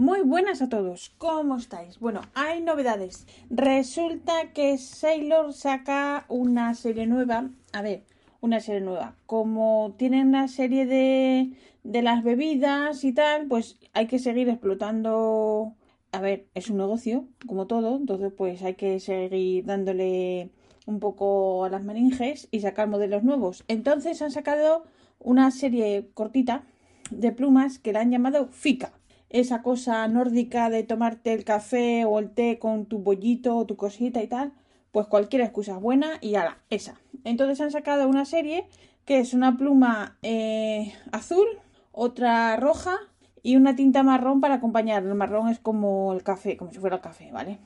Muy buenas a todos, ¿cómo estáis? Bueno, hay novedades. Resulta que Sailor saca una serie nueva. A ver, una serie nueva. Como tienen una serie de, de las bebidas y tal, pues hay que seguir explotando. A ver, es un negocio, como todo, entonces pues hay que seguir dándole un poco a las meninges y sacar modelos nuevos. Entonces han sacado una serie cortita de plumas que la han llamado Fika. Esa cosa nórdica de tomarte el café o el té con tu bollito o tu cosita y tal, pues cualquier excusa es buena y ala, esa. Entonces han sacado una serie que es una pluma eh, azul, otra roja y una tinta marrón para acompañar. El marrón es como el café, como si fuera el café, ¿vale?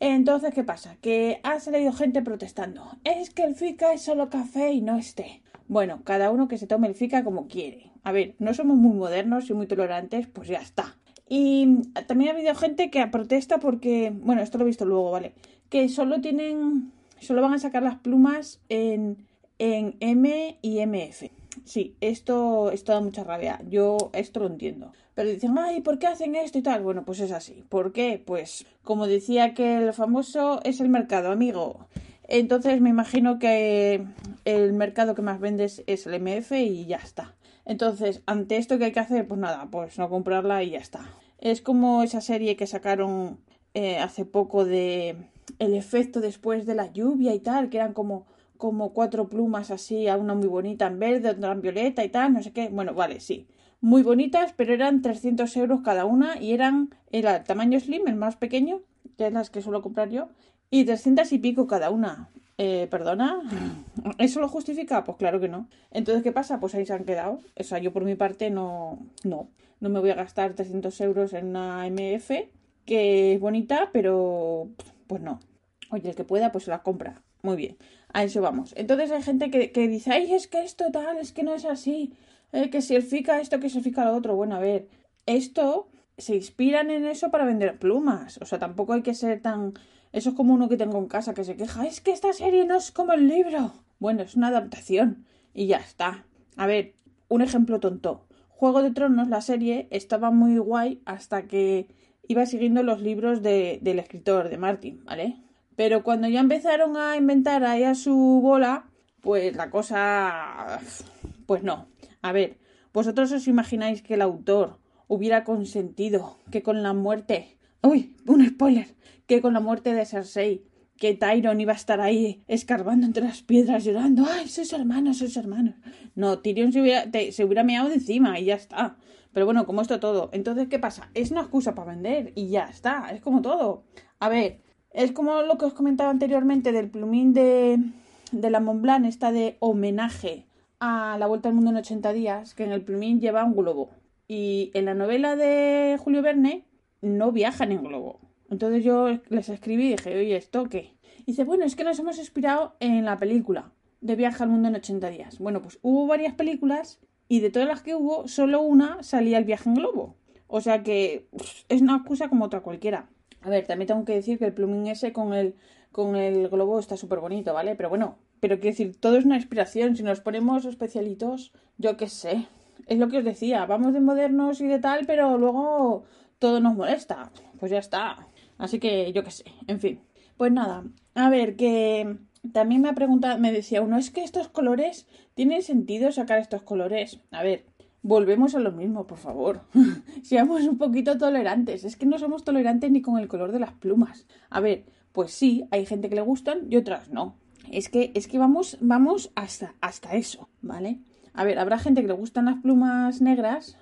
Entonces, ¿qué pasa? Que ha salido gente protestando. Es que el FICA es solo café y no es té. Bueno, cada uno que se tome el FICA como quiere. A ver, no somos muy modernos y muy tolerantes, pues ya está. Y también ha habido gente que protesta porque, bueno, esto lo he visto luego, ¿vale? Que solo tienen, solo van a sacar las plumas en, en M y MF. Sí, esto, esto da mucha rabia. Yo esto lo entiendo. Pero dicen, ay, ¿por qué hacen esto y tal? Bueno, pues es así. ¿Por qué? Pues como decía que el famoso es el mercado, amigo. Entonces me imagino que el mercado que más vendes es el MF y ya está. Entonces, ante esto que hay que hacer, pues nada, pues no comprarla y ya está. Es como esa serie que sacaron eh, hace poco de el efecto después de la lluvia y tal, que eran como, como cuatro plumas así, una muy bonita en verde, otra en violeta y tal, no sé qué. Bueno, vale, sí. Muy bonitas, pero eran 300 euros cada una y eran, era el tamaño slim, el más pequeño, que es las que suelo comprar yo, y 300 y pico cada una. Eh, ¿Perdona? ¿Eso lo justifica? Pues claro que no. Entonces, ¿qué pasa? Pues ahí se han quedado. O sea, yo por mi parte no, no, no me voy a gastar 300 euros en una MF, que es bonita, pero pues no. Oye, el que pueda, pues la compra. Muy bien. A eso vamos. Entonces hay gente que, que dice, ay, es que esto tal, es que no es así. Eh, que si el fica esto, que se fica lo otro. Bueno, a ver, esto se inspiran en eso para vender plumas. O sea, tampoco hay que ser tan eso es como uno que tengo en casa que se queja, es que esta serie no es como el libro. Bueno, es una adaptación y ya está. A ver, un ejemplo tonto. Juego de Tronos, la serie, estaba muy guay hasta que iba siguiendo los libros de, del escritor, de Martin, ¿vale? Pero cuando ya empezaron a inventar ahí a su bola, pues la cosa... Pues no. A ver, ¿vosotros os imagináis que el autor hubiera consentido que con la muerte Uy, un spoiler. Que con la muerte de Cersei, que Tyron iba a estar ahí escarbando entre las piedras llorando. ¡Ay, sus hermanos, sus hermanos! No, Tyrion se hubiera, se hubiera meado de encima y ya está. Pero bueno, como esto todo. Entonces, ¿qué pasa? Es una excusa para vender y ya está. Es como todo. A ver, es como lo que os comentaba anteriormente del plumín de, de la Montblanc, esta de homenaje a la Vuelta al Mundo en 80 días, que en el plumín lleva un globo. Y en la novela de Julio Verne no viajan en globo. Entonces yo les escribí y dije, oye, ¿esto qué? Y dice, bueno, es que nos hemos inspirado en la película de Viaje al Mundo en 80 días. Bueno, pues hubo varias películas y de todas las que hubo, solo una salía el viaje en globo. O sea que es una excusa como otra cualquiera. A ver, también tengo que decir que el plumín ese con el, con el globo está súper bonito, ¿vale? Pero bueno, pero quiero decir, todo es una inspiración. Si nos ponemos especialitos, yo qué sé. Es lo que os decía, vamos de modernos y de tal, pero luego todo nos molesta. Pues ya está. Así que yo qué sé, en fin. Pues nada, a ver, que también me ha preguntado, me decía uno, es que estos colores, ¿tienen sentido sacar estos colores? A ver, volvemos a lo mismo, por favor. Seamos un poquito tolerantes. Es que no somos tolerantes ni con el color de las plumas. A ver, pues sí, hay gente que le gustan y otras no. Es que, es que vamos, vamos hasta, hasta eso, ¿vale? A ver, habrá gente que le gustan las plumas negras,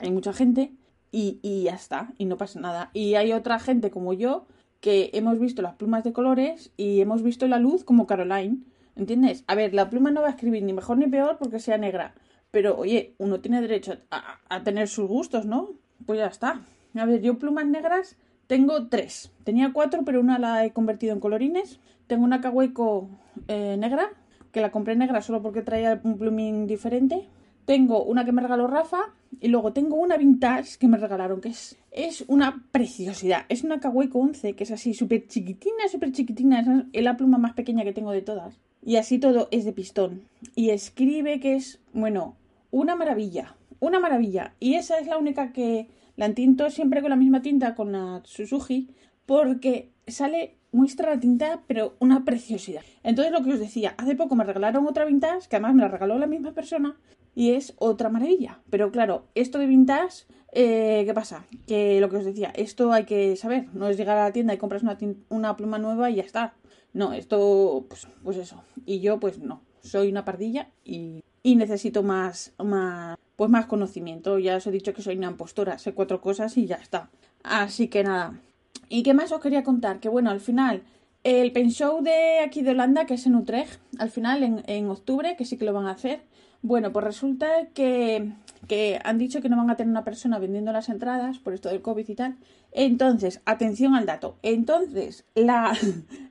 hay mucha gente, y, y ya está, y no pasa nada. Y hay otra gente como yo que hemos visto las plumas de colores y hemos visto la luz como Caroline. ¿Entiendes? A ver, la pluma no va a escribir ni mejor ni peor porque sea negra. Pero oye, uno tiene derecho a, tener sus gustos, ¿no? Pues ya está. A ver, yo plumas negras tengo tres. Tenía cuatro, pero una la he convertido en colorines. Tengo una Kaweco eh, negra, que la compré negra solo porque traía un plumín diferente. Tengo una que me regaló Rafa y luego tengo una vintage que me regalaron, que es, es una preciosidad. Es una Kawaii 11, que es así súper chiquitina, súper chiquitina. Es la pluma más pequeña que tengo de todas. Y así todo es de pistón. Y escribe que es, bueno, una maravilla. Una maravilla. Y esa es la única que la tinto siempre con la misma tinta, con la Suzuki, porque sale, muestra la tinta, pero una preciosidad. Entonces, lo que os decía, hace poco me regalaron otra vintage, que además me la regaló la misma persona, y es otra maravilla. Pero claro, esto de vintage, eh, ¿qué pasa? Que lo que os decía, esto hay que saber, no es llegar a la tienda y compras una, una pluma nueva y ya está. No, esto, pues, pues eso. Y yo, pues no, soy una pardilla y, y necesito más, más, pues más conocimiento. Ya os he dicho que soy una impostora, sé cuatro cosas y ya está. Así que nada, ¿Y qué más os quería contar? Que bueno, al final, el Pen Show de aquí de Holanda, que es en Utrecht, al final, en, octubre, que sí que lo van a hacer. Bueno, pues resulta que, que, han dicho que no van a tener una persona vendiendo las entradas por esto del COVID y tal. Entonces, atención al dato. Entonces, la,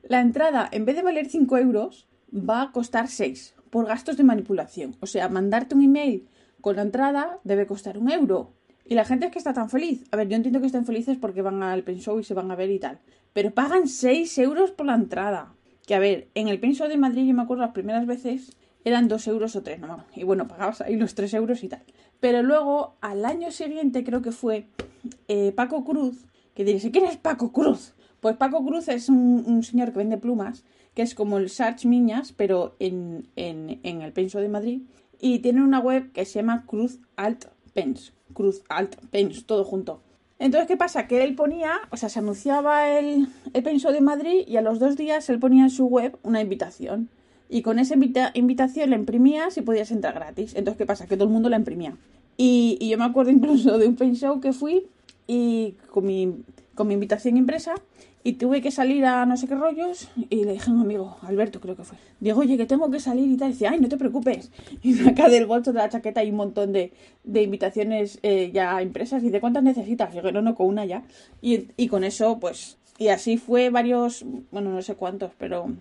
la entrada, en vez de valer 5 euros, va a costar 6 por gastos de manipulación. O sea, mandarte un email con la entrada debe costar un euro. Y la gente es que está tan feliz. A ver, yo entiendo que estén felices porque van al Pen Show y se van a ver y tal. Pero pagan 6 euros por la entrada. Que a ver, en el Pen de Madrid yo me acuerdo las primeras veces eran 2 euros o 3, no Y bueno, pagabas ahí los 3 euros y tal. Pero luego, al año siguiente creo que fue eh, Paco Cruz, que diréis, ¿quién es Paco Cruz? Pues Paco Cruz es un, señor que vende plumas, que es como el Sarch Miñas, pero en, en, el Penso de Madrid. Y tiene una web que se llama Cruz Alt Pens Cruz Alt Pens, todo junto. Entonces, ¿qué pasa? Que él ponía, o sea, se anunciaba el, el Penso de Madrid y a los dos días él ponía en su web una invitación. Y con esa invitación la imprimías y podías entrar gratis. Entonces, ¿qué pasa? Que todo el mundo la imprimía. Y, y yo me acuerdo incluso de un Pen que fui y con mi, con mi invitación impresa y tuve que salir a no sé qué rollos y le dije a un amigo, Alberto creo que fue, digo, oye, que tengo que salir y tal. Y dice, ay, no te preocupes. Y saca del bolso de la chaqueta hay un montón de, de invitaciones eh, ya impresas. Y dice, ¿cuántas necesitas? Y yo, no, no, con una ya. Y, y con eso, pues, y así fue varios, bueno, no sé cuántos, pero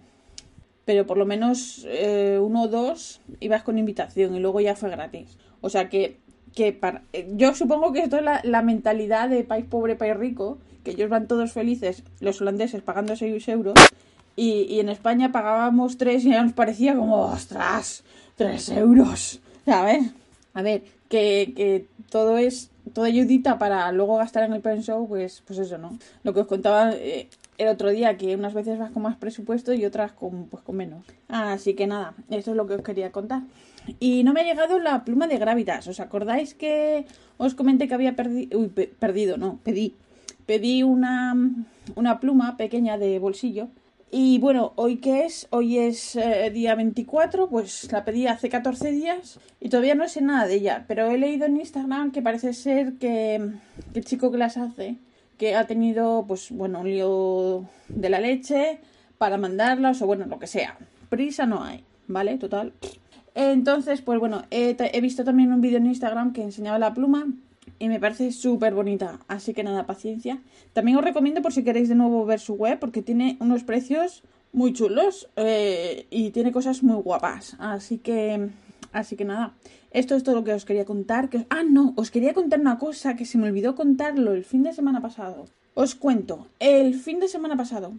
pero por lo menos eh, uno o dos ibas con invitación y luego ya fue gratis. O sea que, que para, eh, yo supongo que esto es la, mentalidad de país pobre, país rico, que ellos van todos felices, los holandeses pagando 6 euros, y, en España pagábamos 3 y ya nos parecía como, ostras, 3 euros, ¿sabes? A ver, que, que todo es, toda ayudita para luego gastar en el pen show, pues, pues eso, ¿no? Lo que os contaba eh, el otro día, que unas veces vas con más presupuesto y otras con, pues, con menos. Así que nada, eso es lo que os quería contar. Y no me ha llegado la pluma de Gravitas. ¿Os acordáis que os comenté que había perdido? Uy, perdido, no, pedí pedí una, una pluma pequeña de bolsillo. Y bueno, hoy que es, hoy es eh, día 24, pues la pedí hace 14 días y todavía no sé nada de ella, pero he leído en Instagram que parece ser que, el chico que las hace, que ha tenido pues bueno, un lío de la leche para mandarlas o bueno, lo que sea. Prisa no hay, ¿vale? Total. Entonces, pues bueno, he, visto también un vídeo en Instagram que enseñaba la pluma y me parece súper bonita. Así que nada, paciencia. También os recomiendo por si queréis de nuevo ver su web porque tiene unos precios muy chulos eh, y tiene cosas muy guapas. Así que, así que nada. Esto es todo lo que os quería contar. Que Ah, no, os quería contar una cosa que se me olvidó contarlo el fin de semana pasado. Os cuento, el fin de semana pasado,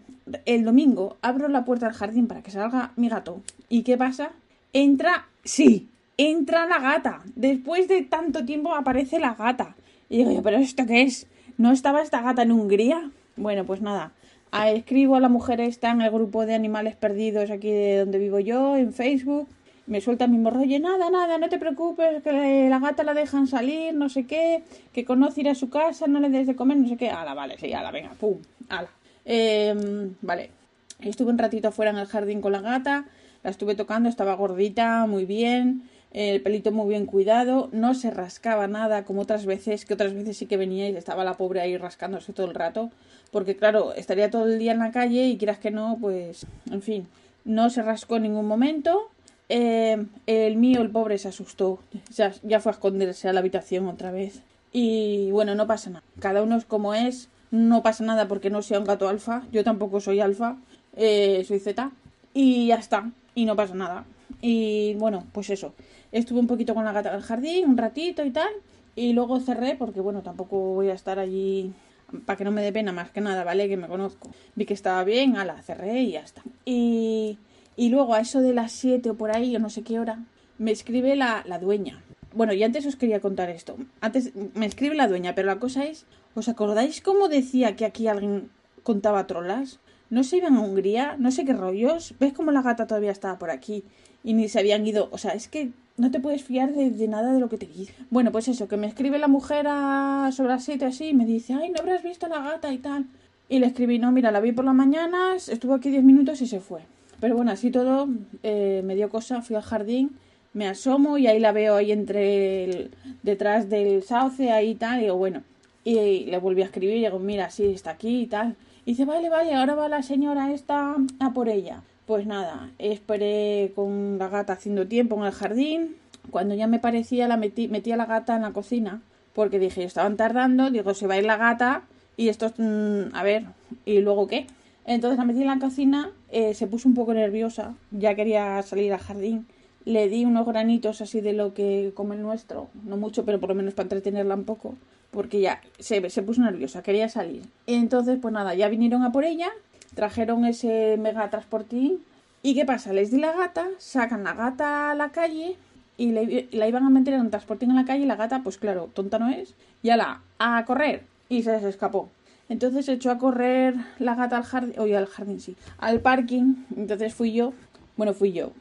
el domingo, abro la puerta del jardín para que salga mi gato. ¿Y qué pasa? Entra, sí, entra la gata. Después de tanto tiempo aparece la gata. Y digo yo, ¿pero esto qué es? ¿No estaba esta gata en Hungría? Bueno, pues nada. Escribo a la mujer esta en el grupo de animales perdidos aquí de donde vivo yo, en Facebook. Me suelta mi morro, oye, nada, nada, no te preocupes, que la gata la dejan salir, no sé qué, que conoce ir a su casa, no le des de comer, no sé qué. Ala, vale, sí, ala, venga, pum, ala. Em, vale. Estuve un ratito afuera en el jardín con la gata, la estuve tocando, estaba gordita, muy bien el pelito muy bien cuidado, no se rascaba nada como otras veces, que otras veces sí que venía y estaba la pobre ahí rascándose todo el rato, porque claro, estaría todo el día en la calle y quieras que no, pues, en fin, no se rascó en ningún momento. Eh, el mío, el pobre, se asustó, ya, ya fue a esconderse a la habitación otra vez. Y bueno, no pasa nada, cada uno es como es, no pasa nada porque no sea un gato alfa, yo tampoco soy alfa, eh, soy Z, y ya está, y no pasa nada. Y bueno, pues eso. Estuve un poquito con la gata del jardín, un ratito y tal. Y luego cerré porque, bueno, tampoco voy a estar allí para que no me dé pena más que nada, ¿vale? Que me conozco. Vi que estaba bien, ala, cerré y ya está. Y, y luego a eso de las 7 o por ahí, o no sé qué hora, me escribe la, la dueña. Bueno, y antes os quería contar esto. Antes me escribe la dueña, pero la cosa es, ¿os acordáis cómo decía que aquí alguien contaba trolas? No se iban a Hungría, no sé qué rollos. ¿Ves cómo la gata todavía estaba por aquí? Y ni se habían ido. O sea, es que no te puedes fiar de, nada de lo que te dice. Bueno, pues eso, que me escribe la mujer a sobre las 7 así y me dice, ay, no habrás visto a la gata y tal. Y le escribí, no, mira, la vi por las mañanas, estuvo aquí 10 minutos y se fue. Pero bueno, así todo, eh, me dio cosa, fui al jardín, me asomo y ahí la veo ahí entre detrás del sauce, ahí y tal, y digo, bueno, y, le volví a escribir y digo, mira, sí, está aquí y tal. Y dice, vale, vale, ahora va la señora esta a por ella. Pues nada, esperé con la gata haciendo tiempo en el jardín. Cuando ya me parecía, la metí, metí a la gata en la cocina, porque dije, estaban tardando, digo, se va a ir la gata y esto, mm, a ver, ¿y luego qué? Entonces la metí en la cocina, eh, se puso un poco nerviosa, ya quería salir al jardín. Le di unos granitos así de lo que come el nuestro, no mucho, pero por lo menos para entretenerla un poco, porque ya se, se puso nerviosa, quería salir. Entonces, pues nada, ya vinieron a por ella, trajeron ese mega transportín. ¿Y qué pasa? Les di la gata, sacan la gata a la calle y la iban a meter en un transportín en la calle y la gata, pues claro, tonta no es, ya la a correr y se les escapó. Entonces echó a correr la gata al jardín, oye, al jardín sí, al parking. Entonces fui yo, bueno, fui yo.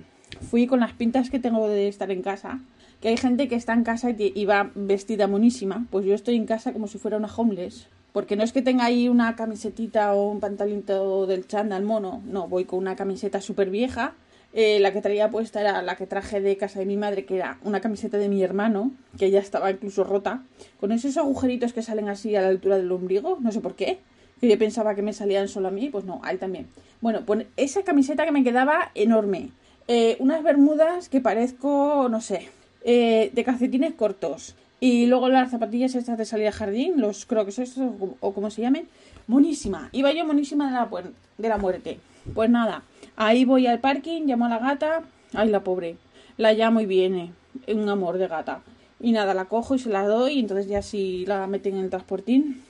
Fui con las pintas que tengo de estar en casa. Que hay gente que está en casa y, va vestida monísima. Pues yo estoy en casa como si fuera una homeless. Porque no es que tenga ahí una camisetita o un pantalito del chándal mono. No, voy con una camiseta súper vieja eh, la que traía puesta era la que traje de casa de mi madre, que era una camiseta de mi hermano, que ya estaba incluso rota, con esos agujeritos que salen así a la altura del ombligo, no sé por qué. Que yo pensaba que me salían solo a mí, pues no, a él también. Bueno, pues esa camiseta que me quedaba enorme. Eh, unas bermudas que parezco, no sé, eh, de calcetines cortos. Y luego las zapatillas estas de salir al jardín, los creo que son o, como se llamen. Monísima. Iba yo monísima de la muerte. Pues nada, Ahí voy al parking, llamo a la gata. Ay, la pobre. La llamo y viene. Un amor de gata. Y nada, la cojo y se la doy. Y entonces ya si la meten en el transportín.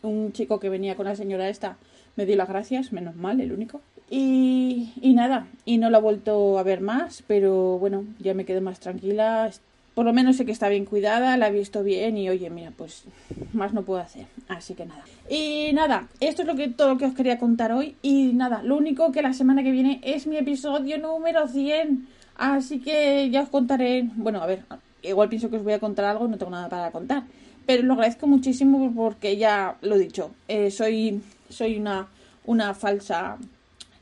Un chico que venía con la señora esta me dio las gracias, menos mal, el único. Y, y nada, y no la he vuelto a ver más, pero bueno, ya me quedé más tranquila por lo menos sé que está bien cuidada, la he visto bien y oye, mira, pues más no puedo hacer. Así que nada. Y nada, esto es lo que todo lo que os quería contar hoy. Y nada, lo único que la semana que viene es mi episodio número 100. Así que ya os contaré. Bueno, a ver, igual pienso que os voy a contar algo, no tengo nada para contar. Pero lo agradezco muchísimo porque ya lo he dicho. Eh, soy, soy una, una falsa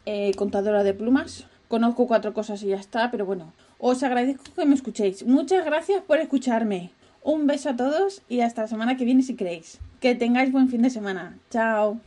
eh, contadora de plumas. Conozco cuatro cosas y ya está, pero bueno, os agradezco que me escuchéis. Muchas gracias por escucharme. Un beso a todos y hasta la semana que viene si queréis. Que tengáis buen fin de semana. Chao.